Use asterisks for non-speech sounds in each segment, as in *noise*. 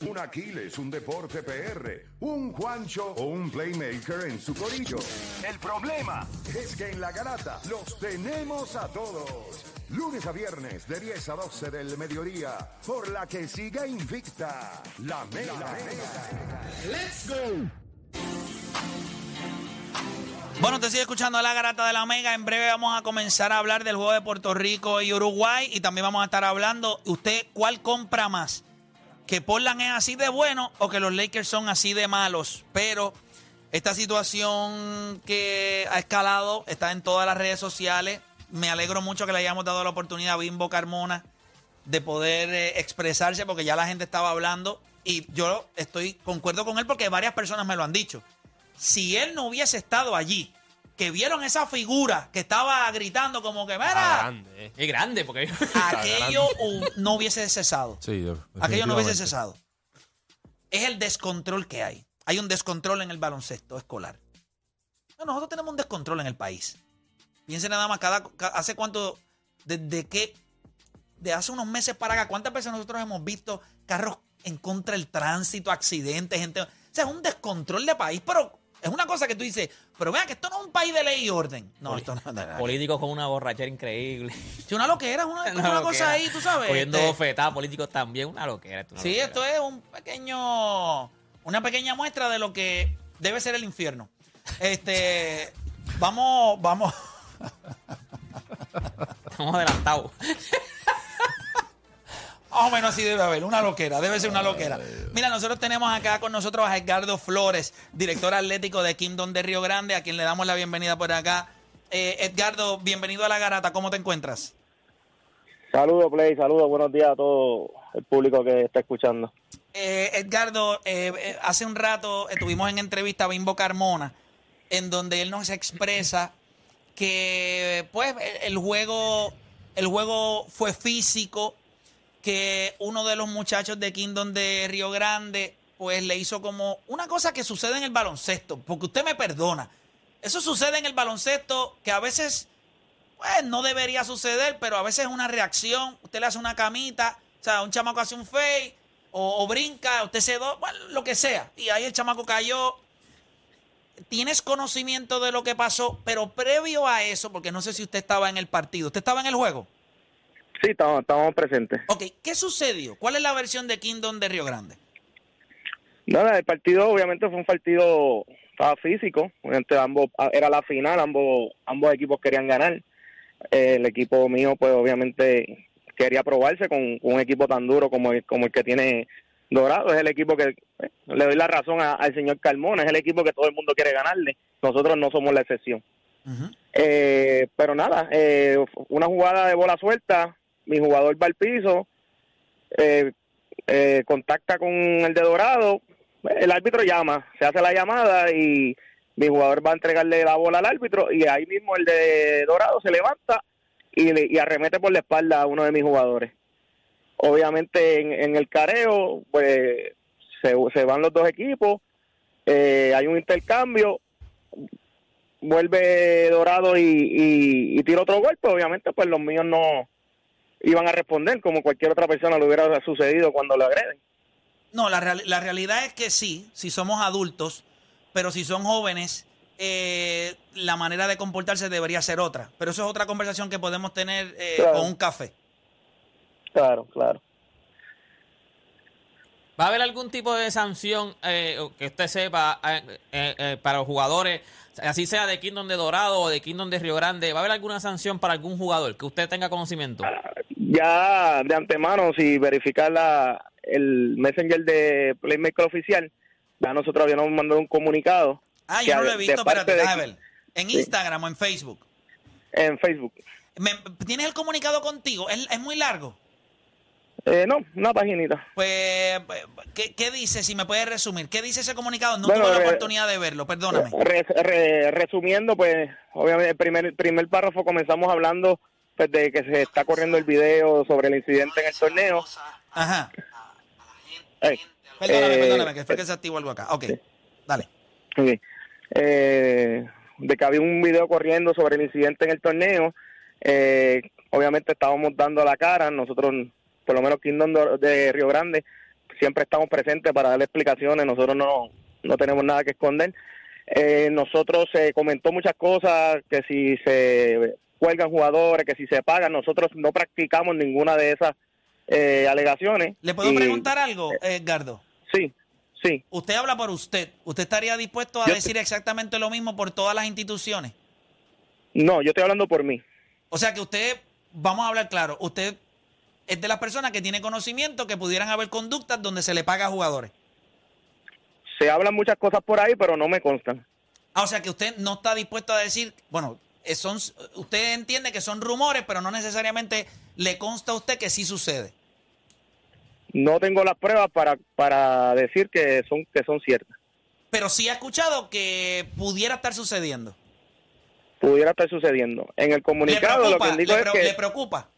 Un Aquiles, un deporte PR, un Juancho o un playmaker en su corillo. El problema es que en la garata los tenemos a todos. Lunes a viernes de 10 a 12 del mediodía, por la que siga invicta la Mega. Let's go. Bueno, te sigue escuchando la garata de la Omega. En breve vamos a comenzar a hablar del juego de Puerto Rico y Uruguay. Y también vamos a estar hablando, ¿usted cuál compra más? ¿Que Portland es así de bueno o que los Lakers son así de malos? Pero esta situación que ha escalado está en todas las redes sociales. Me alegro mucho que le hayamos dado la oportunidad a Bimbo Carmona de poder eh, expresarse porque ya la gente estaba hablando. Y yo estoy concuerdo con él porque varias personas me lo han dicho si él no hubiese estado allí, que vieron esa figura que estaba gritando como que, mira, grande, eh. Es grande porque *laughs* aquello hu- no hubiese cesado. Sí, Aquello no hubiese definitivamente. cesado. Es el descontrol que hay. Hay un descontrol en el baloncesto escolar. No, nosotros tenemos un descontrol en el país. Piensen nada más, cada, ca- hace cuánto, desde que, de hace unos meses para acá, ¿cuántas veces nosotros hemos visto carros en contra del tránsito, accidentes, gente? O sea, es un descontrol de país, pero es una cosa que tú dices, pero vean que esto no es un país de ley y orden. No, esto no es políticos con una borrachera increíble. *laughs* Es una loquera, es una, *laughs* Una una loquera. cosa ahí, tú sabes. Cogiendo este, bofetadas, políticos también, una loquera. esto es una Sí, loquera. esto es un pequeño, una pequeña muestra de lo que debe ser el infierno. Este, *laughs* vamos, vamos. Estamos adelantados. Más o menos así debe haber, una loquera, debe ser una loquera. Mira, nosotros tenemos acá con nosotros a Edgardo Flores, director atlético de Kingdom de Río Grande, a quien le damos la bienvenida por acá. Eh, Edgardo, bienvenido a la garata, ¿cómo te encuentras? Saludos, Play, saludos, buenos días a todo el público que está escuchando. Eh, Edgardo, eh, hace un rato estuvimos en entrevista a Bimbo Carmona, en donde él nos expresa que pues el juego, el juego fue físico, que uno de los muchachos de Kingdom de Río Grande, pues le hizo como una cosa que sucede en el baloncesto, porque usted me perdona. Eso sucede en el baloncesto que a veces, pues no debería suceder, pero a veces es una reacción. Usted le hace una camita, o sea, un chamaco hace un fake, o, brinca, usted se do, bueno, lo que sea. Y ahí el chamaco cayó. Tienes conocimiento de lo que pasó, pero previo a eso, porque no sé si usted estaba en el partido, ¿usted estaba en el juego? Sí, estamos, estamos presentes. Ok, ¿qué sucedió? ¿Cuál es la versión de Kingdom de Río Grande? Nada, el partido obviamente fue un partido estaba físico, obviamente ambos era la final, ambos ambos equipos querían ganar. Eh, el equipo mío pues obviamente quería probarse con, con un equipo tan duro como el, como el que tiene Dorado, es el equipo que eh, le doy la razón a- al señor Carmona, es el equipo que todo el mundo quiere ganarle. Nosotros no somos la excepción. Eh, pero nada, eh, una jugada de bola suelta, mi jugador va al piso, eh, eh, contacta con el de Dorado, el árbitro llama, se hace la llamada y mi jugador va a entregarle la bola al árbitro y ahí mismo el de Dorado se levanta y, le- y arremete por la espalda a uno de mis jugadores. Obviamente en, en el careo, pues se, se van los dos equipos, eh, hay un intercambio, vuelve Dorado y, y, y tira otro golpe, obviamente pues los míos no iban a responder como cualquier otra persona le hubiera sucedido cuando lo agreden. No, la, real- la realidad es que sí, si somos adultos, pero si son jóvenes, eh, la manera de comportarse debería ser otra. Pero eso es otra conversación que podemos tener eh, Claro. con un café. Claro, claro. ¿Va a haber algún tipo de sanción eh, que usted sepa eh, eh, eh, para los jugadores, así sea de Kingdom de Dorado o de Kingdom de Río Grande? ¿Va a haber alguna sanción para algún jugador que usted tenga conocimiento? Ya de antemano, si verificar la, el messenger de Playmaker oficial, ya nosotros habíamos mandado un comunicado Ah, yo no lo he visto, espérate, de-. En Sí. Instagram o en Facebook. en Facebook. Me- ¿Tienes el comunicado contigo? ¿Es, es muy largo? Eh, no, una paginita. Pues, ¿qué, ¿qué, dice? Si me puede resumir, ¿qué dice ese comunicado? No Bueno, tuve la re- oportunidad de verlo, perdóname. Re- re- resumiendo, pues, obviamente, el primer, primer párrafo comenzamos hablando de que se está corriendo el video sobre el incidente en el torneo. Ajá. Eh, Perdóname, eh, perdóname, que fue que se activó algo acá. Ok, dale. Eh, de que había un video corriendo sobre el incidente en el torneo. Eh, obviamente estábamos dando la cara, nosotros, por lo menos Kingdom de, de Río Grande, siempre estamos presentes para darle explicaciones, nosotros no, no tenemos nada que esconder. Eh, nosotros se comentó muchas cosas, que si se cuelgan jugadores, que si se pagan, nosotros no practicamos ninguna de esas eh, alegaciones. ¿Le puedo Y- preguntar algo, Edgardo? Sí, sí. Usted habla por usted. ¿Usted estaría dispuesto a Yo- decir exactamente lo mismo por todas las instituciones? No, yo estoy hablando por mí. O sea que usted, vamos a hablar claro, usted es de las personas que tiene conocimiento que pudieran haber conductas donde se le paga a jugadores. Se hablan muchas cosas por ahí, pero no me constan. Ah, o sea que usted no está dispuesto a decir, bueno, eh, son, usted entiende que son rumores, pero no necesariamente le consta a usted que sí sucede. No tengo las pruebas para, para decir que son, que son ciertas. Pero sí ha escuchado que pudiera estar sucediendo. Pudiera estar sucediendo. En el ¿Le comunicado lo que indico ¿Le, es que... le preocupa?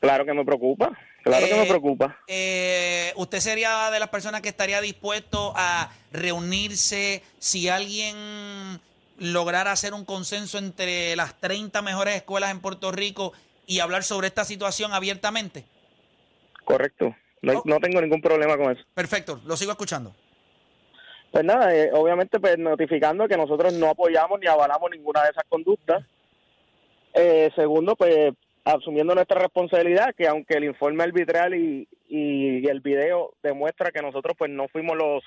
Claro que me preocupa. Claro que Eh, me preocupa. eh, ¿Usted sería de las personas que estaría dispuesto a reunirse si alguien lograra hacer un consenso entre las 30 mejores escuelas en Puerto Rico y hablar sobre esta situación abiertamente? Correcto. Oh. no tengo ningún problema con eso. Perfecto, lo sigo escuchando. Pues nada, eh, obviamente pues notificando que nosotros no apoyamos ni avalamos ninguna de esas conductas. Eh, segundo, pues asumiendo nuestra responsabilidad, que aunque el informe arbitral y, y el video demuestra que nosotros pues no fuimos los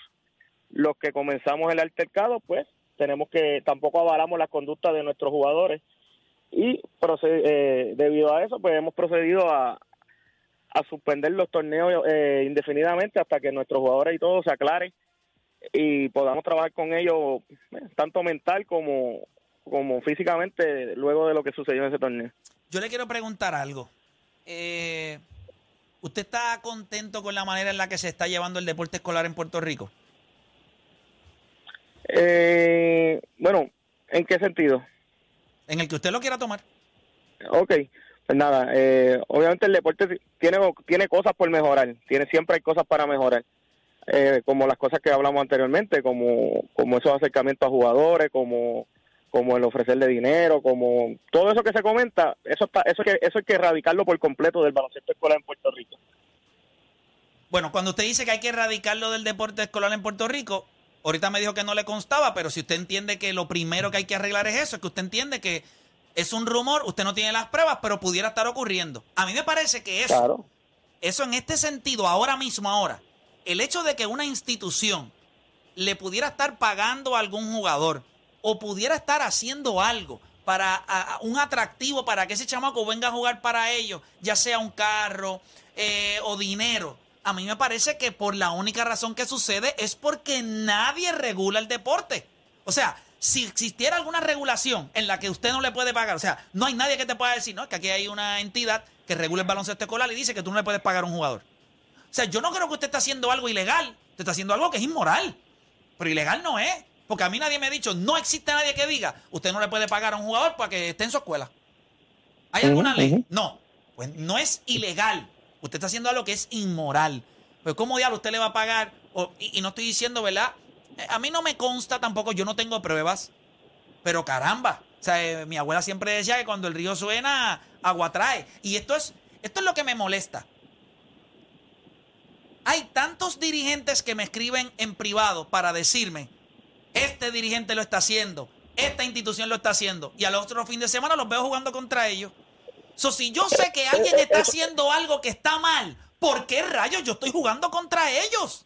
los que comenzamos el altercado, pues tenemos que tampoco avalamos las conductas de nuestros jugadores y eh, debido a eso pues hemos procedido a, a suspender los torneos eh, indefinidamente hasta que nuestros jugadores y todo se aclare y podamos trabajar con ellos eh, tanto mental como como físicamente luego de lo que sucedió en ese torneo. Yo le quiero preguntar algo. Eh, ¿Usted está contento con la manera en la que se está llevando el deporte escolar en Puerto Rico? Eh, bueno, ¿en qué sentido? En el que usted lo quiera tomar. Ok, pues nada, eh, obviamente el deporte tiene, tiene cosas por mejorar, tiene siempre hay cosas para mejorar, eh, como las cosas que hablamos anteriormente, como, como esos acercamientos a jugadores, como, como el ofrecerle dinero, como todo eso que se comenta, eso está, eso que, eso hay que erradicarlo por completo del baloncesto escolar en Puerto Rico. Bueno, cuando usted dice que hay que erradicarlo del deporte escolar en Puerto Rico, ahorita me dijo que no le constaba, pero si usted entiende que lo primero que hay que arreglar es eso, es que usted entiende que es un rumor, usted no tiene las pruebas, pero pudiera estar ocurriendo. A mí me parece que eso, Claro. eso en este sentido, ahora mismo, ahora, el hecho de que una institución le pudiera estar pagando a algún jugador o pudiera estar haciendo algo para a- a un atractivo para que ese chamaco venga a jugar para ellos, ya sea un carro eh, o dinero. A mí me parece que por la única razón que sucede es porque nadie regula el deporte. O sea, si existiera alguna regulación en la que usted no le puede pagar, o sea, no hay nadie que te pueda decir, no, que aquí hay una entidad que regula el baloncesto escolar y dice que tú no le puedes pagar a un jugador. O sea, yo no creo que usted está haciendo algo ilegal. Usted está haciendo algo que es inmoral. Pero ilegal no es. Porque a mí nadie me ha dicho, no existe nadie que diga, usted no le puede pagar a un jugador para que esté en su escuela. ¿Hay alguna ley? No. Pues no es ilegal. Usted está haciendo algo que es inmoral. Pues ¿cómo diablo usted le va a pagar? Y no estoy diciendo, ¿verdad? Eh, A mí no me consta tampoco, yo no tengo pruebas. Pero caramba. O sea, eh, mi abuela siempre decía que cuando el río suena, agua trae. Y esto es, esto es lo que me molesta. Hay tantos dirigentes que me escriben en privado para decirme, este dirigente lo está haciendo, esta institución lo está haciendo, y al otro fin de semana los veo jugando contra ellos. So, si yo sé que alguien está haciendo algo que está mal, ¿por qué rayos yo estoy jugando contra ellos?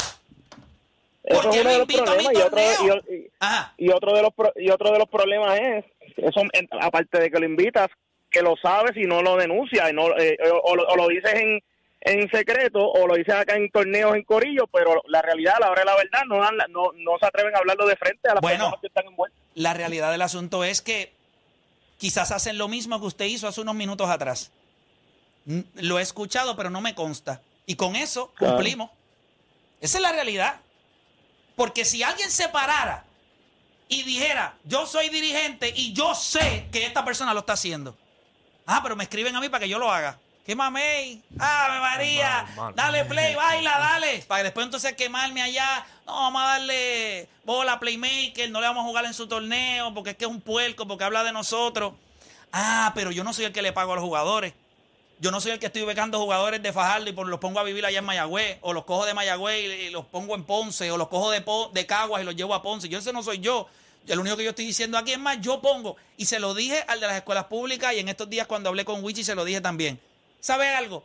¿Por qué me invito a mi problemas y otro, torneo? y- otro de los y otro de los problemas es eso aparte de que lo invitas que lo sabes y no lo denuncias y no eh, o, o lo, o lo dices en, en secreto o lo dices acá en torneos en corillo pero la realidad a la hora de la verdad no dan no, no se atreven a hablarlo de frente a las Bueno. personas que están envueltas La realidad del asunto es que quizás hacen lo mismo que usted hizo hace unos minutos atrás. Lo he escuchado, pero no me consta. Y con eso cumplimos. Esa es la realidad. Porque si alguien se parara y dijera, yo soy dirigente y yo sé que esta persona lo está haciendo. Ah, pero me escriben a mí para que yo lo haga. ¿Qué mamey? ¡Ave María! Dale play, baila, dale. Para que después entonces quemarme allá. No, vamos a darle bola a Playmaker, no le vamos a jugar en su torneo porque es que es un puerco, porque habla de nosotros. Ah, pero yo no soy el que le pago a los jugadores. Yo no soy el que estoy becando jugadores de Fajardo y por, los pongo a vivir allá en Mayagüez, o los cojo de Mayagüez y, y los pongo en Ponce, o los cojo de, de Caguas y los llevo a Ponce. Yo ese no soy yo. Yo, Lo único que yo estoy diciendo aquí es más, yo pongo, y se lo dije al de las escuelas públicas y en estos días cuando hablé con Wichi se lo dije también. ¿Sabe algo?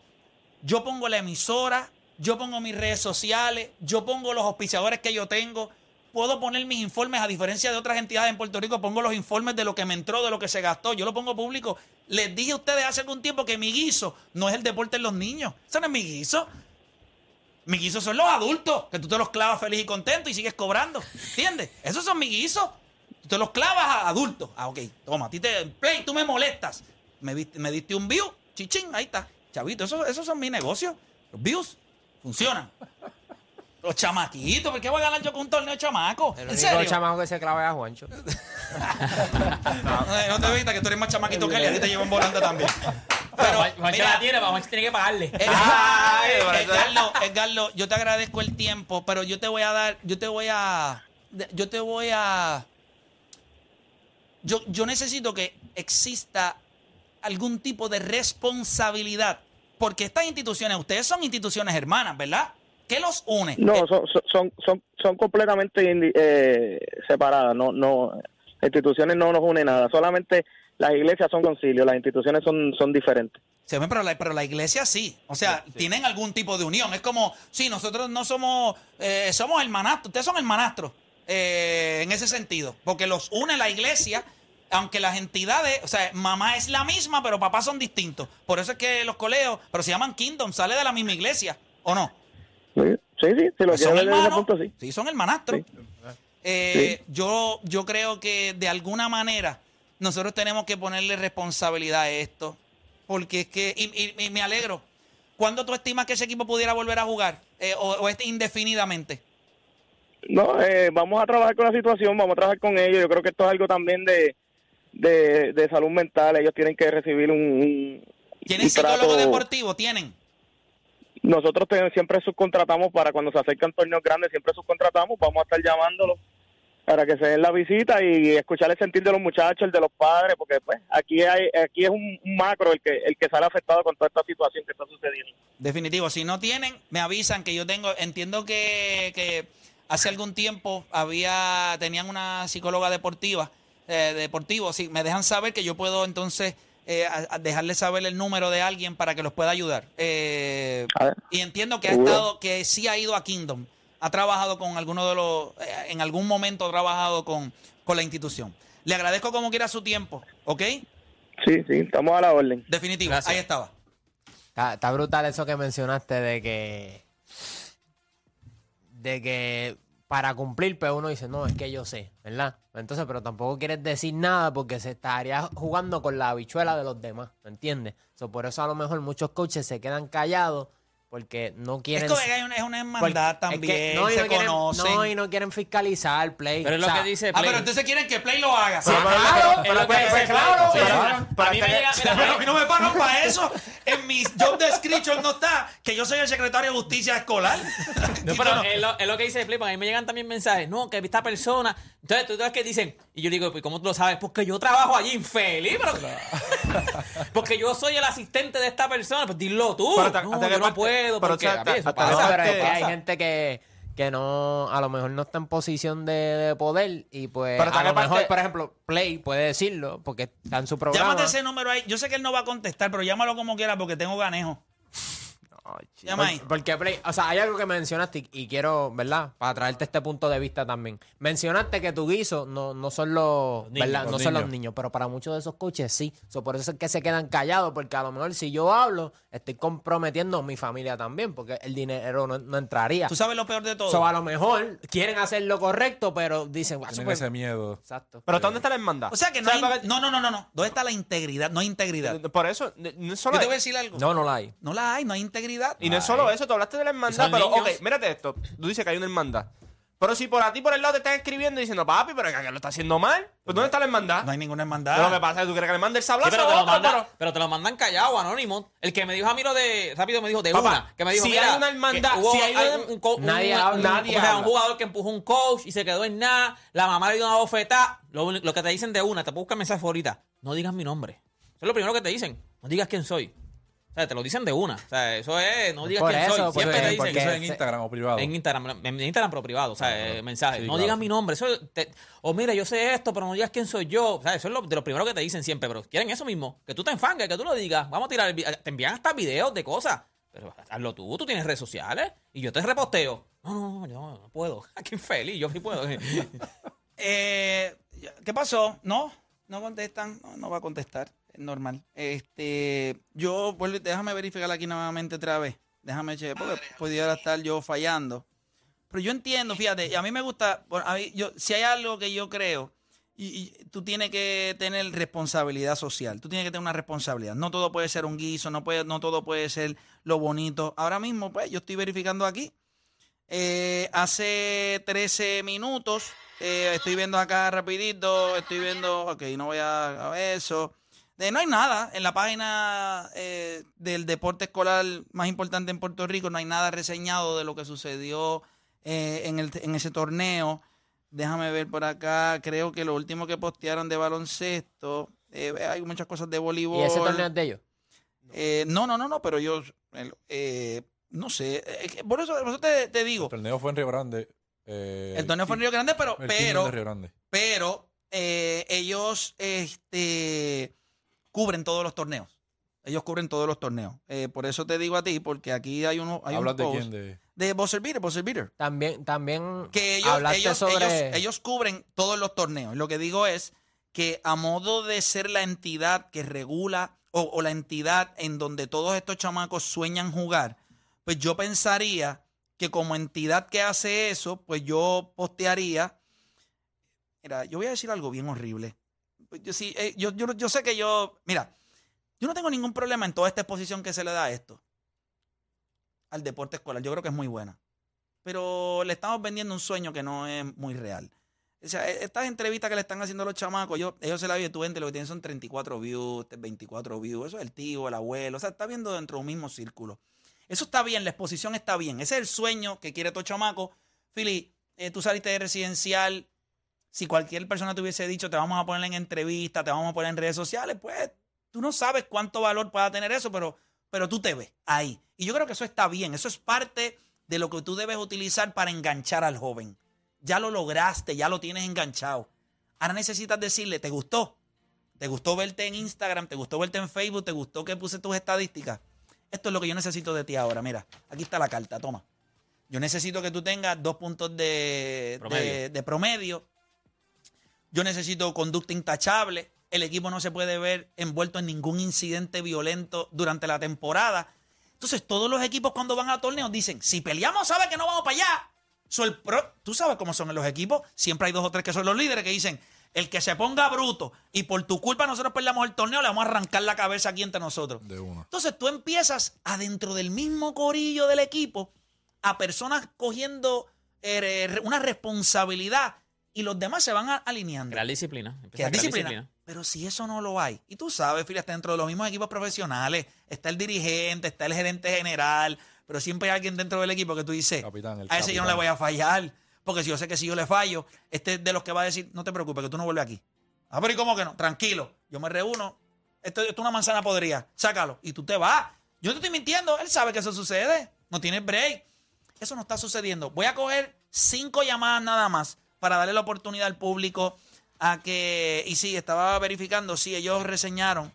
Yo pongo la emisora, yo pongo mis redes sociales, yo pongo los auspiciadores que yo tengo. Puedo poner mis informes, a diferencia de otras entidades en Puerto Rico, pongo los informes de lo que me entró, de lo que se gastó. Yo lo pongo público. Les dije a ustedes hace algún tiempo que mi guiso no es el deporte en los niños. Eso no es mi guiso. Mi guiso son los adultos, que tú te los clavas feliz y contento y sigues cobrando. ¿Entiendes? Esos son mis guisos. Tú te los clavas a adultos. Ah, ok. Toma, a ti te. Play, tú me molestas. Me, me diste un view. Chichín, ahí está. Chavito, esos, esos son mis negocios. Los views funcionan. Los chamaquitos, ¿por qué voy a ganar yo con un torneo de chamacos? El ¿En único serio? chamaco que se clava es a Juancho. *laughs* No, eh, no te viste que tú eres más chamaquito que él y a ti te llevan volando también. Pero, Juan- Juancho mira, la tiene, pero Juancho tiene que pagarle. Ay, eso- Edgardo, yo te agradezco el tiempo, pero yo te voy a dar, yo te voy a, yo te voy a, yo, yo necesito que exista algún tipo de responsabilidad, porque estas instituciones, ustedes son instituciones hermanas, ¿verdad? ¿Qué los une? No, son, son, son, son completamente eh, separadas. No, no, las instituciones no nos une nada. Solamente las iglesias son concilios, las instituciones son, son diferentes. Ven, pero la, pero la iglesia sí. O sea, tienen algún tipo de unión. Es como, sí, nosotros no somos, eh, somos hermanastros. Ustedes son hermanastros eh, en ese sentido. Porque los une la iglesia, aunque las entidades, o sea, mamá es la misma, pero papás son distintos. Por eso es que los coleos, pero se llaman Kingdom, sale de la misma iglesia, ¿o no? Sí, sí, sí, si lo Pues hermanos. punto, sí. Sí, son hermanastros. Eh, Yo, yo creo que de alguna manera nosotros tenemos que ponerle responsabilidad a esto. Porque es que, y, y- y me alegro. ¿Cuándo tú estimas que ese equipo pudiera volver a jugar? Eh, o, o este indefinidamente? No, eh, vamos a trabajar con la situación, vamos a trabajar con ellos. Yo creo que esto es algo también de, de, de salud mental. Ellos tienen que recibir un, un, ¿Tienen un trato- psicólogo deportivo? ¿Tienen? Nosotros siempre subcontratamos para cuando se acercan torneos grandes, siempre subcontratamos. Vamos a estar llamándolos para que se den la visita y escuchar el sentir de los muchachos, el de los padres, porque pues aquí hay, aquí es un, un macro el que el que sale afectado con toda esta situación que está sucediendo. Definitivo. Si no tienen, me avisan que yo tengo. Entiendo que, que hace algún tiempo había tenían una psicóloga deportiva, eh, deportivo. Si me dejan saber que yo puedo entonces eh, a- a dejarle saber el número de alguien para que los pueda ayudar. Eh, A ver. y entiendo que ha Seguro. estado, que sí ha ido a Kingdom. Ha trabajado con alguno de los, eh, en algún momento ha trabajado con, con la institución. Le agradezco como quiera su tiempo, ¿ok? Sí, sí, estamos a la orden. Definitivo. Gracias. Ahí estaba. Está, está brutal eso que mencionaste de que. De que para cumplir, pues uno dice, no, es que yo sé, ¿verdad? Entonces, pero tampoco quieres decir nada porque se estaría jugando con la habichuela de los demás, ¿me entiendes? So, por eso a lo mejor muchos coaches se quedan callados porque no quieren. Es que hay una, es una porque- hermandad es que- también, no, y se no quieren, conocen. No, y no quieren fiscalizar play. Pero es lo O sea, que dice Ah, Play. pero entonces quieren que Play lo haga. Sí, Ah, claro, pues, claro, Sí, pero- claro. A mí me llega, mira, Pero a mí no me pagan para eso. En mi job description no está que yo soy el secretario de justicia escolar. No, Y pero no- es lo, es lo que dice Play, porque a mí me llegan también mensajes, no, que esta persona, entonces tú sabes que dicen, y yo digo, pues ¿cómo tú lo sabes? Porque yo trabajo allí infeliz, pero... *laughs* porque yo soy el asistente de esta persona, pues dilo tú, Pero hasta- no, yo que no parte- puedo, pero porque hasta- a mí eso hasta No, que pasa. pero es que hay gente que, que no, a lo mejor no está en posición de, de poder y pues Pero a lo mejor, parte- por ejemplo, Play puede decirlo porque está en su programa. Llámate ese número ahí. Yo sé que él no va a contestar, pero llámalo como quiera porque tengo ganejo. Ay, chico. Por- Porque Play, o sea, hay algo que mencionaste y, y quiero, ¿verdad? Para traerte este punto de vista también. Mencionaste que tu guiso no, no son los, niños, ¿verdad? los no son los niños. niños, pero para muchos de esos coaches sí. So, por eso es que se quedan callados, porque a lo mejor si yo hablo, estoy comprometiendo a mi familia también, porque el dinero no, no entraría. Tú sabes lo peor de todo. So, a lo mejor quieren hacer lo correcto, pero dicen, "Ah, Tienen pues-". ese miedo. Exacto. Pero ¿dónde está la hermandad? o sea que no, ¿Sabes hay- para qué- no, no, no, no, no. ¿Dónde está la integridad? No hay integridad. Por eso, no es solo te voy a decir algo. No, no la hay. No la hay, no hay integridad. Y no es solo eso, tú hablaste de la hermandad, pero niños. ok, mírate esto. Tú dices que hay una hermandad. Pero si por a ti por el lado te están escribiendo y diciendo, papi, pero que lo está haciendo mal, pues ¿dónde está la hermandad? No hay ninguna Pero hermandad. lo que pasa es que tú crees que le manda el Sí, sablazo pero, te lo otro, mandan, pero- pero te lo mandan callado, anónimo. El que me dijo a mí lo de. Rápido me dijo de Papá, una. Que me dijo, si mira, hay una hermandad, hubo- si hay un, un- Nadie un- habla. Nadie o sea, un jugador que empujó un coach y se quedó en nada. La mamá le dio una bofetada. Lo, lo que te dicen de una, te puedo buscar mensaje ahorita. No digas mi nombre. Eso es lo primero que te dicen. No digas quién soy. O sea, te lo dicen de una. O sea, eso es. No digas Por quién eso, soy. Siempre te dicen. Eso en Instagram o privado. En Instagram, en Instagram pero privado, o sea, eh, mensaje. Sí, no claro. digas mi nombre. Eso te- o mira, yo sé esto, pero no digas quién soy yo. O sea, eso es lo, de lo primero que te dicen siempre, pero quieren eso mismo. Que tú te enfangues, que tú lo digas. Vamos a tirar el Te envían hasta videos de cosas. Pero hazlo tú, tú tienes redes sociales y yo te reposteo. No, no, no, yo no puedo. *laughs* Qué infeliz, yo sí puedo. *laughs* Eh, ¿Qué pasó? No, no contestan. No, no va a contestar. Normal. Este, yo, vuelvo, déjame verificar aquí nuevamente otra vez. Déjame chequear, porque pudiera estar yo fallando. Pero yo entiendo, fíjate, y a mí me gusta, bueno, a mí, yo, si hay algo que yo creo, y, y tú tienes que tener responsabilidad social, tú tienes que tener una responsabilidad. No todo puede ser un guiso, no, puede, no todo puede ser lo bonito. Ahora mismo, pues, yo estoy verificando aquí. Eh, hace 13 minutos, eh, estoy viendo acá rapidito, estoy viendo, ok, no voy a, a eso. De, no hay nada en la página eh, del deporte escolar más importante en Puerto Rico, no hay nada reseñado de lo que sucedió eh, en, el, en ese torneo. Déjame ver por acá, creo que lo último que postearon de baloncesto, eh, hay muchas cosas de voleibol. ¿Y ese torneo es de ellos? Eh, no, no, no, no, pero yo, eh, no sé, eh, por eso, por eso te, te digo, El torneo fue en Río Grande. eh, el torneo fue en Río Grande, pero, pero, de Río Grande. pero eh, ellos este, cubren todos los torneos. Ellos cubren todos los torneos. Eh, por eso te digo a ti, porque aquí hay uno, hay un ¿Hablas de post quién? De... de Buzzer Beater, Buzzer Beater. También, también Que ellos, hablaste ellos, sobre... ellos, ellos cubren todos los torneos. Lo que digo es que a modo de ser la entidad que regula o, o la entidad en donde todos estos chamacos sueñan jugar, pues yo pensaría que como entidad que hace eso, pues yo postearía. Mira, yo voy a decir algo bien horrible. Eh, yo, yo, yo sé que yo. Mira, yo no tengo ningún problema en toda esta exposición que se le da a esto. Al deporte escolar. Yo creo que es muy buena pero le estamos vendiendo un sueño que no es muy real. O sea, e- estas entrevistas que le están haciendo a los chamacos, yo, ellos se la viven, tú entes, lo que tienen son 34 views, 24 views, eso es el tío, el abuelo, o sea, está viendo dentro de un mismo círculo. Eso está bien, la exposición está bien, ese es el sueño que quiere tu chamaco. Philly, eh, tú saliste de residencial, si cualquier persona te hubiese dicho, te vamos a poner en entrevista, te vamos a poner en redes sociales, pues tú no sabes cuánto valor pueda tener eso, pero, pero tú te ves ahí. Y yo creo que eso está bien, eso es parte de lo que tú debes utilizar para enganchar al joven. Ya lo lograste, ya lo tienes enganchado. Ahora necesitas decirle, ¿te gustó? ¿Te gustó verte en Instagram? ¿Te gustó verte en Facebook? ¿Te gustó que puse tus estadísticas? Esto es lo que yo necesito de ti ahora. Mira, aquí está la carta, toma. Yo necesito que tú tengas dos puntos de Promedio. de- de promedio. Yo necesito conducta intachable. El equipo no se puede ver envuelto en ningún incidente violento durante la temporada. Entonces, todos los equipos cuando van a torneos dicen, si peleamos, sabe que no vamos para allá. So, el pro- Tú sabes cómo son los equipos. Siempre hay dos o tres que son los líderes que dicen, el que se ponga bruto y por tu culpa nosotros peleamos el torneo, le vamos a arrancar la cabeza aquí entre nosotros. De una. Entonces tú empiezas adentro del mismo corillo del equipo a personas cogiendo eh, una responsabilidad y los demás se van a- alineando. Crear disciplina. Crear disciplina. Pero si eso no lo hay, y tú sabes, Fili, dentro de los mismos equipos profesionales, está el dirigente, está el gerente general, pero siempre hay alguien dentro del equipo que tú dices, Capitán, el a ese yo no le voy a fallar, porque si yo sé que si yo le fallo, este es de los que va a decir, no te preocupes, que tú no vuelves aquí. Ah, pero ¿y cómo que no? Tranquilo, yo me reúno, esto, esto es una manzana podrida, sácalo, y tú te vas. Yo no te estoy mintiendo, él sabe que eso sucede, no tiene break. Eso no está sucediendo. Voy a coger cinco llamadas nada más para darle la oportunidad al público a que. Y sí, estaba verificando, sí, ellos reseñaron.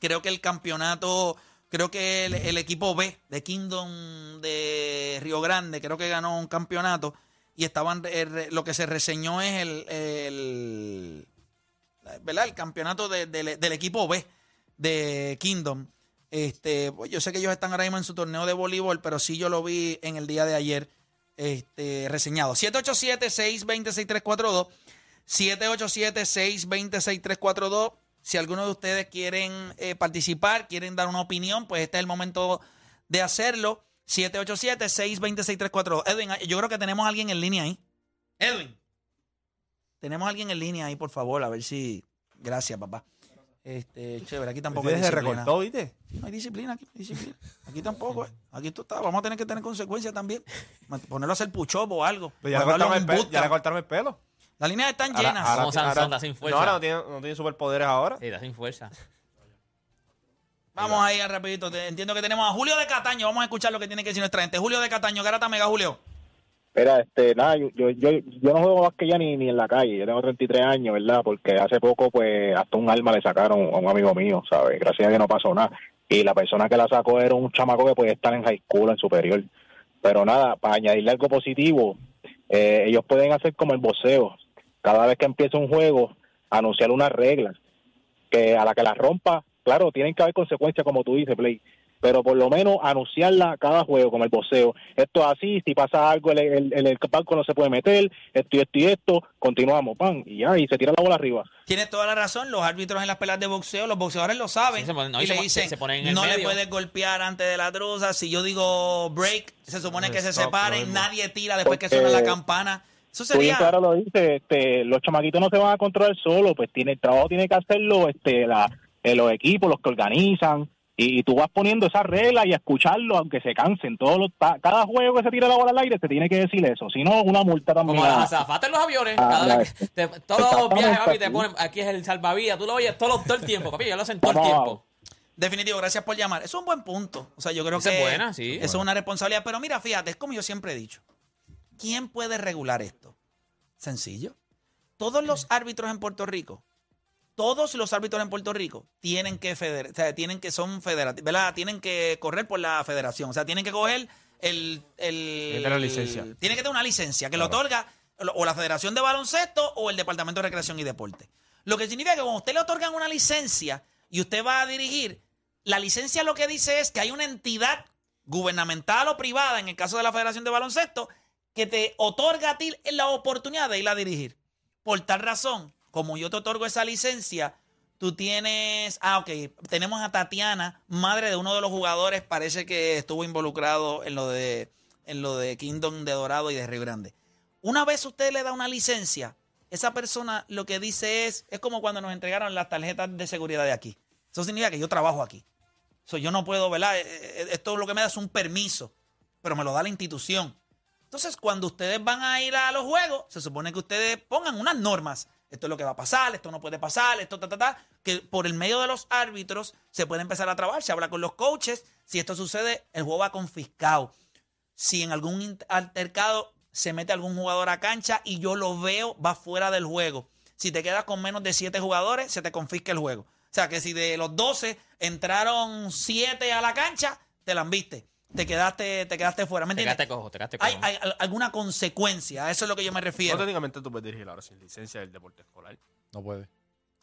Creo que el campeonato, creo que el, equipo B de Kingdom de Río Grande, creo que ganó un campeonato. Y estaban, eh, lo que se reseñó es el, el ¿verdad? El campeonato de- del equipo B de Kingdom. Este, pues yo sé que ellos están ahora mismo en su torneo de voleibol, pero sí yo lo vi en el día de ayer este, reseñado. 787-620-6342. 787-620-6342. Si alguno de ustedes quieren eh, participar, quieren dar una opinión, pues este es el momento de hacerlo. 787-626-342. Edwin, yo creo que tenemos a alguien en línea ahí. Edwin. Tenemos a alguien en línea ahí, por favor, a ver si. Gracias, papá. Este, chévere, aquí tampoco hay se disciplina. recortó, ¿viste? No hay disciplina aquí, no hay disciplina. Aquí tampoco, eh. Aquí tú estás. Vamos a tener que tener consecuencias también. Ponerlo a hacer push-up o algo. Pues ya, le cortaron el pelo, ya le cortaron el pelo. Las líneas están Ahora- llenas. ahora- Como Sansón, ahora- está sin fuerza. No, ahora no tiene, no tiene superpoderes ahora. Sí, está sin fuerza. Vamos ahí rapidito. Entiendo que tenemos a Julio de Cataño. Vamos a escuchar lo que tiene que decir nuestra gente. Julio de Cataño, Garata Mega Julio. Mira, este, nada, yo, yo, yo, no juego básquet ya ni, ni en la calle, yo tengo 33 años, ¿verdad? Porque hace poco, pues, hasta un arma le sacaron a un amigo mío, ¿sabes? Gracias a que no pasó nada. Y la persona que la sacó era un chamaco que podía estar en high school, en superior. Pero nada, para añadirle algo positivo, eh, ellos pueden hacer como el boxeo. Cada vez que empieza un juego, anunciar unas reglas, que a la que las rompa, claro, tienen que haber consecuencias, como tú dices, Play pero por lo menos anunciarla cada juego, como el boxeo. Esto es así, si pasa algo, el, el, el, el banco no se puede meter, esto y esto y esto, continuamos, pan, y ya, y se tira la bola arriba. Tienes toda la razón. Los árbitros en las peleas de boxeo, los boxeadores lo saben. Sí, se ponen- no, y, se le dicen, se- se ponen en el no le medio". puedes golpear antes de la truza. Si yo digo break, se supone que se Stop, separen. Nadie tira después que suena la campana. Eso claro lo dice, este, los chamaquitos no se van a controlar solo, pues tiene el trabajo tiene que hacerlo este, la, eh, los equipos, los que organizan, y, y tú vas poniendo esas reglas y a escucharlo, aunque se cansen. Todos los, cada juego que se tira la bola al aire se tiene que decir eso, si no, una multa también. Como las a- azafatas en los aviones. Ah, cada vez que te- todos los viajes, papi, te ponen. Aquí es el salvavidas. Tú lo oyes todo, todo el tiempo, papi. Ya lo hacen todo el tiempo. Definitivo, gracias por llamar. Eso es un buen punto. O sea, yo creo Esa que es buena, sí. eso es una responsabilidad. Pero mira, fíjate, es como yo siempre he dicho. ¿Quién puede regular esto? Sencillo. Todos los árbitros en Puerto Rico, todos los árbitros en Puerto Rico tienen que feder, o sea, tienen que son federativos, ¿verdad? Tienen que correr por la federación, o sea, tienen que coger el, el Tiene licencia. tiene que tener una licencia que lo otorga o la Federación de Baloncesto o el Departamento de Recreación y Deporte. Lo que significa que cuando usted le otorgan una licencia y usted va a dirigir, la licencia lo que dice es que hay una entidad gubernamental o privada, en el caso de la Federación de Baloncesto, que te otorga a ti la oportunidad de ir a dirigir. Por tal razón, como yo te otorgo esa licencia, tú tienes, ah, ok, tenemos a Tatiana, madre de uno de los jugadores, parece que estuvo involucrado en lo de, en lo de Kingdom de Dorado y de Río Grande. Una vez usted le da una licencia, esa persona lo que dice es, es como cuando nos entregaron las tarjetas de seguridad de aquí. Eso significa que yo trabajo aquí. So, yo no puedo, ¿verdad? Eh, eh, Esto lo que me da es un permiso, pero me lo da la institución. Entonces, cuando ustedes van a ir a los juegos, se supone que ustedes pongan unas normas. Esto es lo que va a pasar, esto no puede pasar, esto, ta, ta, ta. Que por el medio de los árbitros se puede empezar a trabajar, se habla con los coaches. Si esto sucede, el juego va confiscado. Si en algún altercado se mete algún jugador a cancha y yo lo veo, va fuera del juego. Si te quedas con menos de 7 jugadores, se te confisca el juego. O sea que si de los 12 entraron 7 a la cancha, te la viste. Te quedaste, te quedaste fuera. ¿Me Te entiendes? quedaste cojo, te quedaste cojo. hay, hay al- alguna consecuencia, a eso es lo que yo me No refiero. técnicamente tú puedes dirigir ahora sin licencia del deporte escolar. No puede.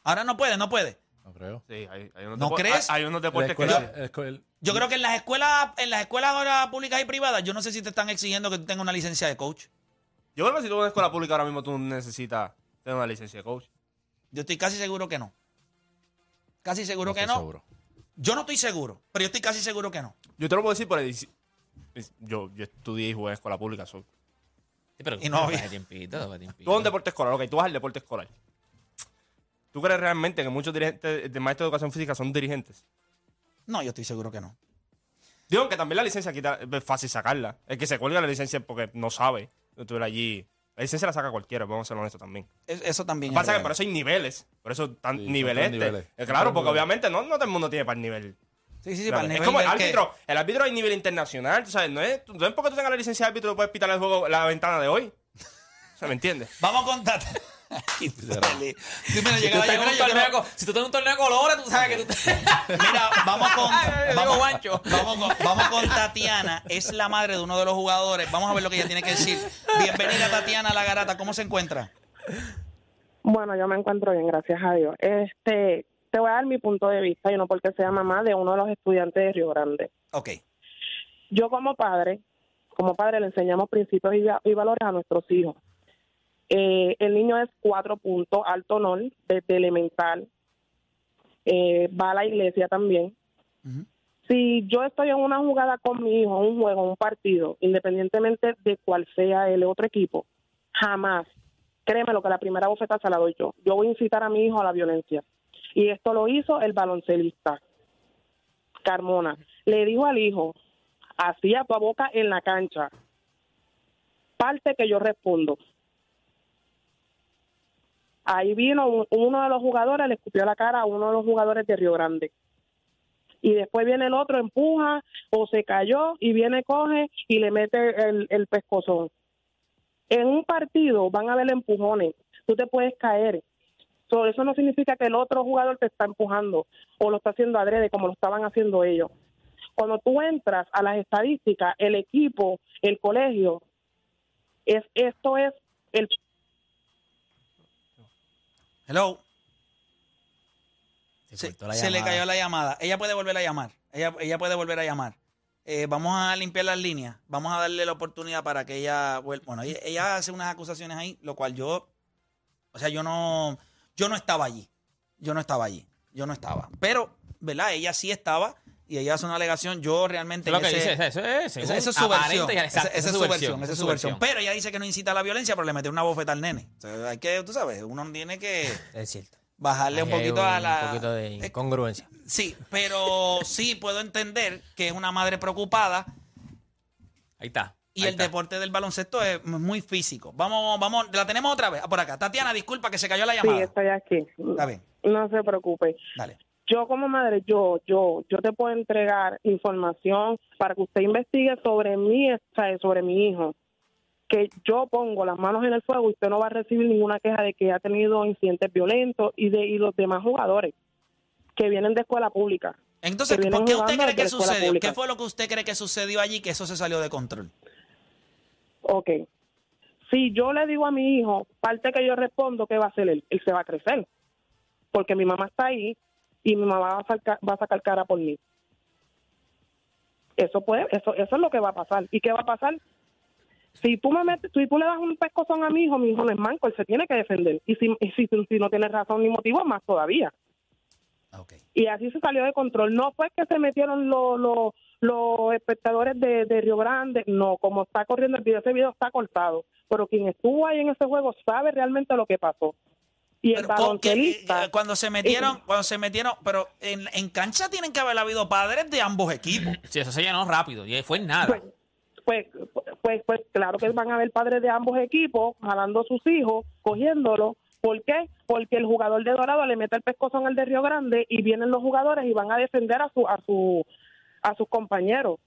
Ahora no puede, no puede. No creo. Sí, hay, hay unos, ¿No depo- crees? Hay, hay unos deportes que escuela- la escuela- Yo creo que en las escuelas, en las escuelas ahora públicas y privadas, yo no sé si te están exigiendo que tú tengas una licencia de coach. Yo creo que si tú vas a una escuela pública ahora mismo tú necesitas tener una licencia de coach. Yo estoy casi seguro que no. Casi seguro no que estoy no. seguro. Yo no estoy seguro, pero yo estoy casi seguro que no. Yo te lo puedo decir por el... es- Yo, yo estudié y jugué en escuela pública. soy- Sí, pero Y no había- hace tiempito, hace tiempito. Tú vas a un deporte escolar, ok, tú vas al deporte escolar. ¿Tú crees realmente que muchos dirigentes de maestros de educación física son dirigentes? No, yo estoy seguro que no. Digo que también la licencia quita, es fácil sacarla. El que se cuelga la licencia porque no sabe. No estuviera allí. La licencia la saca cualquiera, vamos a ser honestos también. Es- Eso también Pasa que por eso hay niveles. Por eso están Sí, son niveles. tres niveles. Eh, claro, porque niveles. obviamente no, no todo el mundo tiene para el nivel. Sí, sí, sí, para el es nivel como el que- árbitro. El árbitro hay nivel internacional, tú sabes, no es, no es porque tú tengas la licencia de árbitro puedes pitar el juego la ventana de hoy. O sea, ¿me entiendes? *laughs* Vamos a contar. *laughs* Ay, vale. Sí, mira, Si tú, mira, un torneo creo- co- si tú estás en un torneo de colores, tú sabes que tú *laughs* Mira, vamos con, vamos, vamos con, vamos con Tatiana, es la madre de uno de los jugadores. Vamos a ver lo que ella tiene que decir. Bienvenida Tatiana a la garata, ¿cómo se encuentra? Bueno, yo me encuentro bien, gracias a Dios. Este, te voy a dar mi punto de vista, y no porque sea mamá de uno de los estudiantes de Río Grande. Ok, Yo como padre, como padre le enseñamos principios y, y valores a nuestros hijos. Eh, el niño es cuatro puntos, alto honor, desde elemental. Eh, va a la iglesia también. Si yo estoy en una jugada con mi hijo, un juego, un partido, independientemente de cuál sea el otro equipo, jamás, créeme lo que la primera bofeta se la doy yo. Yo voy a incitar a mi hijo a la violencia. Y esto lo hizo el baloncelista. Carmona le dijo al hijo, así a tu boca en la cancha, parte que yo respondo. Ahí vino un- uno de los jugadores, le escupió la cara a uno de los jugadores de Río Grande. Y después viene el otro, empuja o se cayó y viene, coge y le mete el, el pescozón. En un partido van a haber empujones, tú te puedes caer. So, eso no significa que el otro jugador te está empujando o lo está haciendo adrede como lo estaban haciendo ellos. Cuando tú entras a las estadísticas, el equipo, el colegio, es esto es el Hello. Se le cayó la llamada. Ella puede volver a llamar. Ella, ella puede volver a llamar. Eh, vamos a limpiar las líneas. Vamos a darle la oportunidad para que ella vuelva. Bueno, ella, ella hace unas acusaciones ahí, lo cual yo, o sea, yo no, yo no estaba allí. Yo no estaba allí. Yo no estaba. Pero, ¿verdad? Ella sí estaba y ella hace una alegación. Yo realmente. Eso es lo que ese- dice, eso es, según esa, esa es su versión. Esa, es su versión. Esa es su versión. Pero ella dice que no incita a la violencia, pero le mete una bofeta al nene. O sea, hay que, tú sabes, uno tiene que Es cierto. bajarle un Ahí poquito a un la. poquito de Eh, incongruencia. Sí, pero sí puedo entender que es una madre preocupada Ahí está. Y ahí el está. deporte del baloncesto es muy físico. Vamos, vamos, la tenemos otra vez por acá. Tatiana, disculpa que se cayó la sí, llamada. estoy aquí. Está bien, No se preocupe. dale. Yo como madre, yo, yo, yo te puedo entregar información para que usted investigue sobre mí, o sea, sobre mi hijo. Que yo pongo las manos en el fuego y usted no va a recibir ninguna queja de que ha tenido incidentes violentos y de y los demás jugadores que vienen de escuela pública. Entonces, ¿por qué usted cree que sucedió? ¿Qué fue lo que usted cree que sucedió allí que eso se salió de control? Ok. Si yo le digo a mi hijo, parte que yo respondo, ¿qué va a hacer él? Él se va a crecer. Porque mi mamá está ahí y mi mamá va a sacar, va a sacar cara por mí. Eso puede, eso, eso es lo que va a pasar. ¿Y qué va a pasar? Si tú me metes, si tú le das un pescozón a mi hijo, mi hijo no es manco, él se tiene que defender. Y si, y si, si no tienes razón ni motivo, más todavía. Ok. Y así se salió de control. No fue que se metieron los, los, los espectadores de, de Río Grande, no, como está corriendo el video, ese video está cortado. Pero quien estuvo ahí en ese juego sabe realmente lo que pasó. Y el Pero, ¿con qué- baloncelista, eh, cuando se metieron, cuando se metieron, pero en, en cancha tienen que haber habido padres de ambos equipos. Sí, eso se llenó rápido y fue en nada. pues, pues, pues, pues claro que van a haber padres de ambos equipos jalando a sus hijos, cogiéndolo. ¿Por qué? Porque el jugador de Dorado le mete el pescozón al de Río Grande y vienen los jugadores y van a defender a su a su a sus compañeros.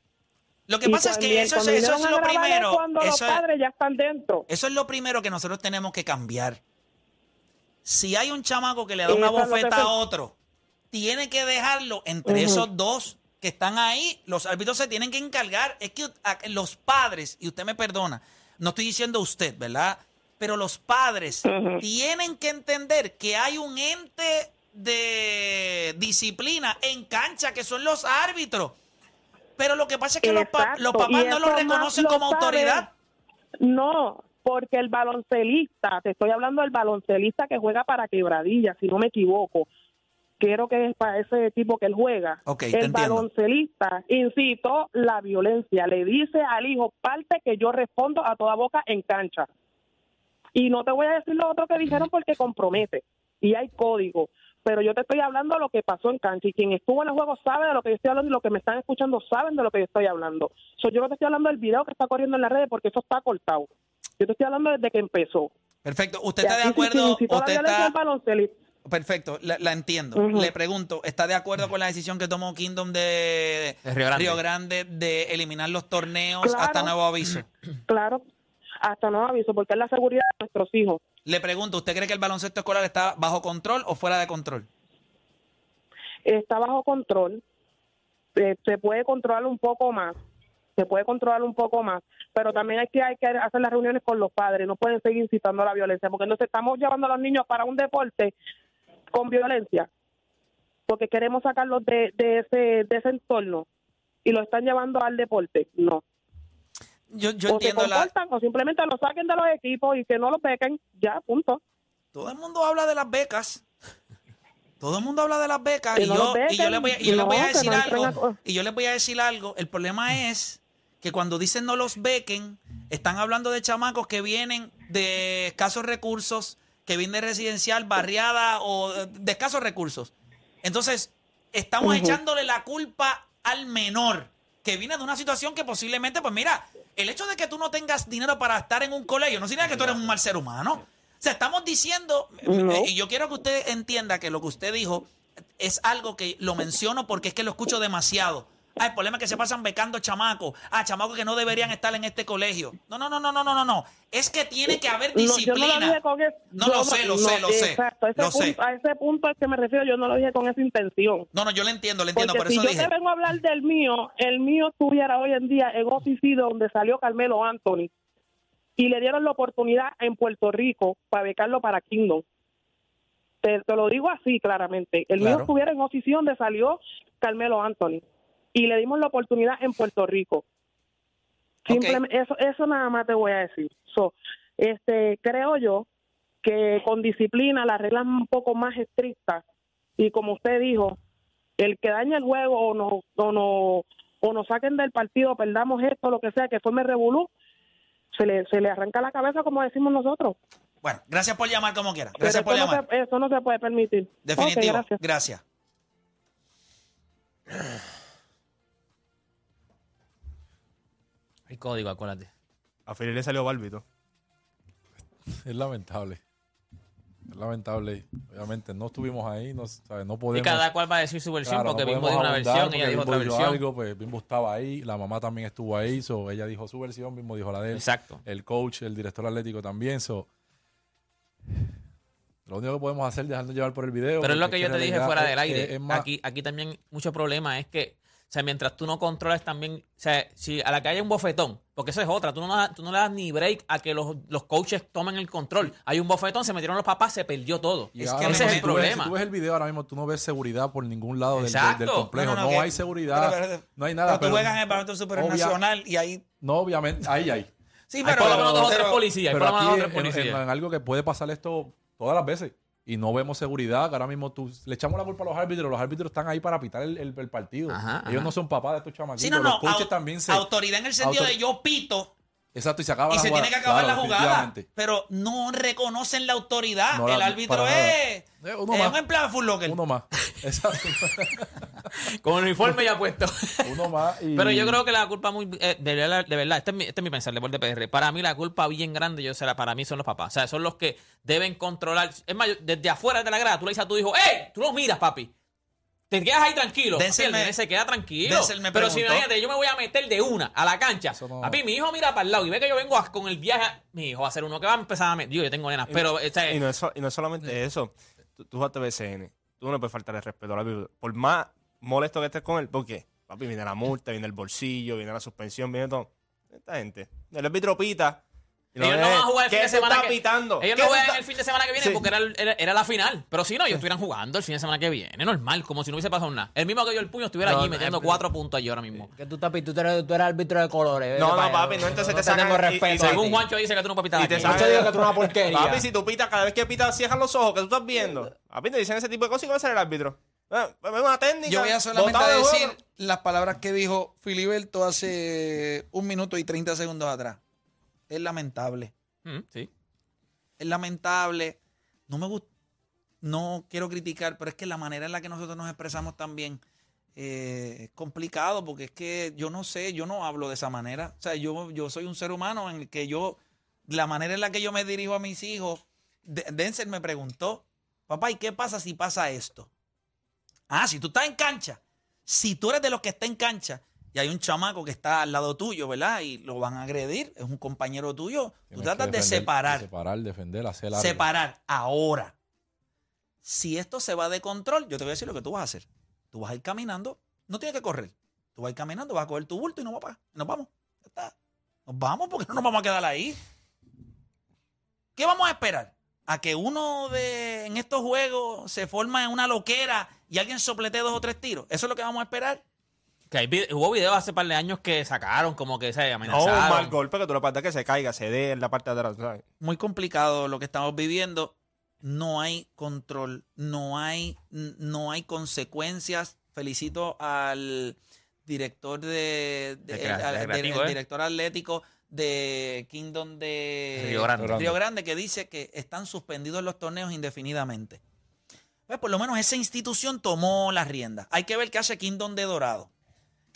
Lo que Y pasa es que eso, es- eso lo primero. Cuando los Eso es, padres ya están dentro. eso es lo primero que nosotros tenemos que cambiar. Si hay un chamaco que le da una bofeta a otro, tiene que dejarlo entre esos dos que están ahí. Los árbitros se tienen que encargar. Es que a- los padres, y usted me perdona, no estoy diciendo usted, ¿verdad? Pero los padres tienen que entender que hay un ente de disciplina en cancha que son los árbitros. Pero lo que pasa es que los, pa- los papás no lo reconocen lo como saben. autoridad. No, porque el baloncelista, te estoy hablando del baloncelista que juega para Quebradilla, si no me equivoco. Quiero que es para ese tipo que él juega. El baloncelista incitó la violencia, le dice al hijo, parte que yo respondo a toda boca en cancha. Y no te voy a decir lo otro que dijeron porque compromete. Y hay código. Pero yo te estoy hablando de lo que pasó en cancha. Y quien estuvo en el juego sabe de lo que yo estoy hablando y los que me están escuchando saben de lo que yo estoy hablando. So, yo no te estoy hablando del video que está corriendo en las redes porque eso está cortado. Yo te estoy hablando desde que empezó. Perfecto. ¿Usted está de aquí, si- si acuerdo? incitó la ¿Usted violencia está. Perfecto, la, la entiendo. Le pregunto, ¿está de acuerdo con la decisión que tomó Kingdom de De Río Grande. de eliminar los torneos Claro. hasta nuevo aviso? Claro, hasta no aviso, porque es la seguridad de nuestros hijos. Le pregunto, ¿usted cree que el baloncesto escolar está bajo control o fuera de control? Está bajo control. Eh, se puede controlar un poco más. Se puede controlar un poco más. Pero también hay que, hay que hacer las reuniones con los padres. No pueden seguir incitando a la violencia. Porque entonces estamos llevando a los niños para un deporte con violencia. Porque queremos sacarlos de, de, ese, de ese entorno. Y lo están llevando al deporte. No. Yo, yo o se entiendo la... o simplemente lo saquen de los equipos y que no lo pequen. Ya, punto. Todo el mundo habla de las becas. Todo el mundo habla de las becas Que y no yo, los bequen. y yo les voy a, y yo les voy a decir no algo. a- Y yo les voy a decir algo. El problema es que cuando dicen no los bequen, están hablando de chamacos que vienen de escasos recursos, que vienen de residencial, barriada o eh, de escasos recursos. Entonces, estamos echándole la culpa al menor que viene de una situación que posiblemente, pues mira, el hecho de que tú no tengas dinero para estar en un colegio no significa que tú eres un mal ser humano. O sea, estamos diciendo, No. eh, y yo quiero que usted entienda que lo que usted dijo es algo que lo menciono porque es que lo escucho demasiado. Ah, el problema es que se pasan becando chamacos. Ah, chamacos que no deberían estar en este colegio. No, no, no, no, no, no, no, no. Es que tiene que haber No, yo disciplina. no lo dije con es- No, yo lo sé, lo sé, lo sé. Exacto, a ese, Lo sé. punto, a ese punto al que me refiero, yo no lo dije con esa intención. No, no, yo le entiendo, le entiendo, Porque por si eso yo dije. te vengo a hablar del mío, el mío estuviera hoy en día en OCC donde salió Carmelo Anthony y le dieron la oportunidad en Puerto Rico para becarlo para Kingdom. Te, te lo digo así claramente. El Claro. mío estuviera en OCC donde salió Carmelo Anthony y le dimos la oportunidad en Puerto Rico. Simplemente eso, eso nada más te voy a decir. So, este, creo yo que con disciplina, las reglas un poco más estrictas y como usted dijo, el que daña el juego o nos o no o nos saquen del partido, perdamos esto, lo que sea, que forme revolú, se le, se le arranca la cabeza como decimos nosotros. Bueno, gracias por llamar como quiera. Pero Gracias por eso, no se, eso no se puede permitir. Definitivo. Gracias. gracias. Hay código, acuérdate. A Felipe le salió bárbito. Es lamentable. Es lamentable. Obviamente no estuvimos ahí, no, ¿sabes? no Y cada cual va a decir su versión, Claro, porque no Bimbo dijo una versión, porque ella dijo Bimbo otra dijo versión. algo, pues Bimbo estaba ahí, la mamá también estuvo ahí, so, ella dijo su versión, Bimbo dijo la de él. Exacto. El coach, el director atlético también, so. Lo único que podemos hacer es dejarnos llevar por el video. Pero es lo que yo te dije fuera es- del aire. es- es más- aquí, aquí también mucho problema es que, sea, mientras tú no controles también, o sea, si a la que haya un bofetón, porque eso es otra, tú no, tú no le das ni break a que los, los coaches tomen el control. Hay un bofetón, se metieron los papás, se perdió todo. Y Es que ese es el tú ves- problema. si tú ves el video ahora mismo, tú no ves seguridad por ningún lado del, del- complejo. No, No, no, no, que- hay seguridad, pero- pero- no hay nada. Pero tú juegas en el baloncesto supernacional y ahí. No, obviamente, ahí hay. Sí, Hay pero. por lo menos dos o tres policías. Hay Pero por lo menos aquí dos o tres en, en- policías. en algo que puede pasar esto todas las veces. Y no vemos seguridad, que ahora mismo tú, le echamos la culpa a los árbitros. Los árbitros están ahí para pitar el, el- el partido. Ajá, Ellos ajá. no son papás de estos chamaquitos. Sí, no, no. Los coaches también se... Autoridad en el sentido autor- de yo pito Exacto, y se acaba y la se jugada. tiene que acabar Claro, la jugada. Pero no reconocen la autoridad. No la- el árbitro es. Eh, uno es más. un empleado Full Locker. Uno más. *laughs* Exacto. *laughs* Con el uniforme ya puesto. *laughs* Uno más. y- Pero yo creo que la culpa muy eh, de, verdad, de verdad, este es mi, este es mi pensar, Deporte PR. Para mí la culpa bien grande, yo sé, la- para mí son los papás. O sea, son los que deben controlar. Es más, desde afuera de la grada, tú le dices a tu hijo, ¡Ey! Tú lo miras, papi. Te quedas ahí tranquilo. Denzel me- se queda tranquilo. Denzel me Pero si preguntó. imagínate, yo me voy a meter de una a la cancha. Eso no- Papi, mi hijo mira para el lado y ve que yo vengo a- con el viaje. a- Mi hijo va a ser uno que va a empezar a meter. Digo, yo tengo nenas, pero. o sea, Y no es, so- y no es solamente eso. Tú, tú jugaste BCN. Tú no le puedes faltar el respeto al árbitro. Por más molesto que estés con él, ¿por qué? Papi, viene la multa, viene el bolsillo, viene la suspensión, viene todo. Esta gente. El árbitro pita. Y Ellos lo no van a jugar el ¿qué fin de se semana está que pitando? Ellos ¿Qué no juegan está- el fin de semana que viene Sí. porque era, el- era, era la final. Pero si no, ellos estuvieran jugando el fin de semana que viene. Normal, como si no hubiese pasado nada. El mismo que dio el puño estuviera No, allí no, metiendo cuatro puntos allí ahora mismo. Que tú, tapi, tú, eres, tú eres árbitro de colores. No, no, papi, no, entonces te sacan tengo y- y respeto. Según. Juancho dice que tú no puedes pitar Y te Yo digo que tú eres una porquería. Papi, si tú pitas, cada vez que pitas, cierran los ojos, que tú estás viendo. Papi, te dicen ese tipo de cosas y va a ser el árbitro. Eh, Es una técnica. Yo voy a solamente decir las palabras que dijo Filiberto hace un minuto y 30 segundos atrás. Es lamentable. Mm, sí. Es lamentable. No me gusta. No quiero criticar, pero es que la manera en la que nosotros nos expresamos también eh, es complicado porque es que yo no sé, yo no hablo de esa manera. O sea, yo, yo soy un ser humano en el que yo, la manera en la que yo me dirijo a mis hijos, De- Denzel me preguntó, papá, ¿y qué pasa si pasa esto? Ah, si tú estás en cancha, si tú eres de los que está en cancha y hay un chamaco que está al lado tuyo, ¿verdad? Y lo van a agredir, es un compañero tuyo, tú tratas de separar. de separar, defender, hacer algo. Separar. Ahora, si esto se va de control, yo te voy a decir lo que tú vas a hacer. Tú vas a ir caminando, no tienes que correr. Tú vas a ir caminando, vas a coger tu bulto y nos vamos. Nos vamos. Ya está. Nos vamos porque no nos vamos a quedar ahí. ¿Qué vamos a esperar? A que uno de en estos juegos se forma en una loquera y alguien soplete dos o tres tiros. ¿Eso es lo que vamos a esperar? Que hay hubo videos hace par de años que sacaron como que se No, un amenazaron. mal golpe que tú le faltas que se caiga, se dé en la parte de atrás. ¿sabes? Muy complicado lo que estamos viviendo. no hay control, no hay, no hay consecuencias. Felicito al director de, al- ¿eh? director atlético de Kingdom de Río Grande. Río Grande, que dice que están suspendidos los torneos indefinidamente. Pues por lo menos esa institución tomó las riendas. Hay que ver qué hace Kingdom de Dorado.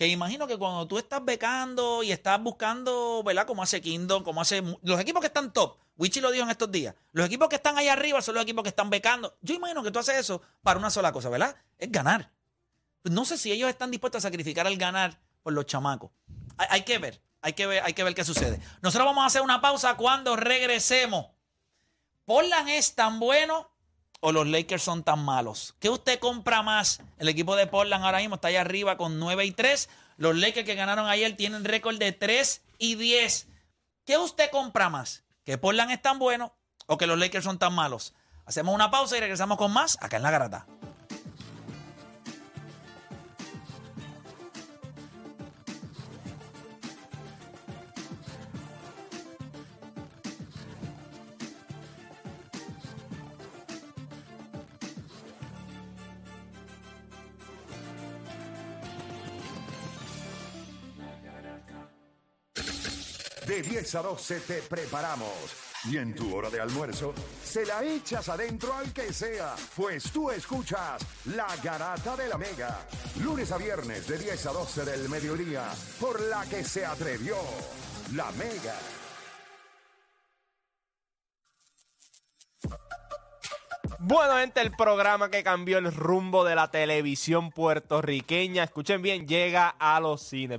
Que imagino que cuando tú estás becando y estás buscando, ¿verdad? Como hace Kingdom, como hace los equipos que están top. Wichi lo dijo en estos días. Los equipos que están ahí arriba son los equipos que están becando. Yo imagino que tú haces eso para una sola cosa, ¿verdad? Es ganar. Pues no sé si ellos están dispuestos a sacrificar el ganar por los chamacos. Hay, hay que ver, hay que ver, hay que ver qué sucede. Nosotros vamos a hacer una pausa cuando regresemos. ¿Portland es tan bueno o los Lakers son tan malos? ¿Qué usted compra más? El equipo de Portland ahora mismo está allá arriba con 9 y 3. Los Lakers que ganaron ayer tienen récord de 3 y 10. ¿Qué usted compra más? ¿Que Portland es tan bueno o que los Lakers son tan malos? Hacemos una pausa y regresamos con más acá en La Garata. De 10 a 12 te preparamos. Y en tu hora de almuerzo, se la echas adentro al que sea, pues tú escuchas La Garata de la Mega. Lunes a viernes de 10 a 12 del mediodía, por la que se atrevió La Mega. Bueno, gente, el programa que cambió el rumbo de la televisión puertorriqueña, escuchen bien, llega a los cines.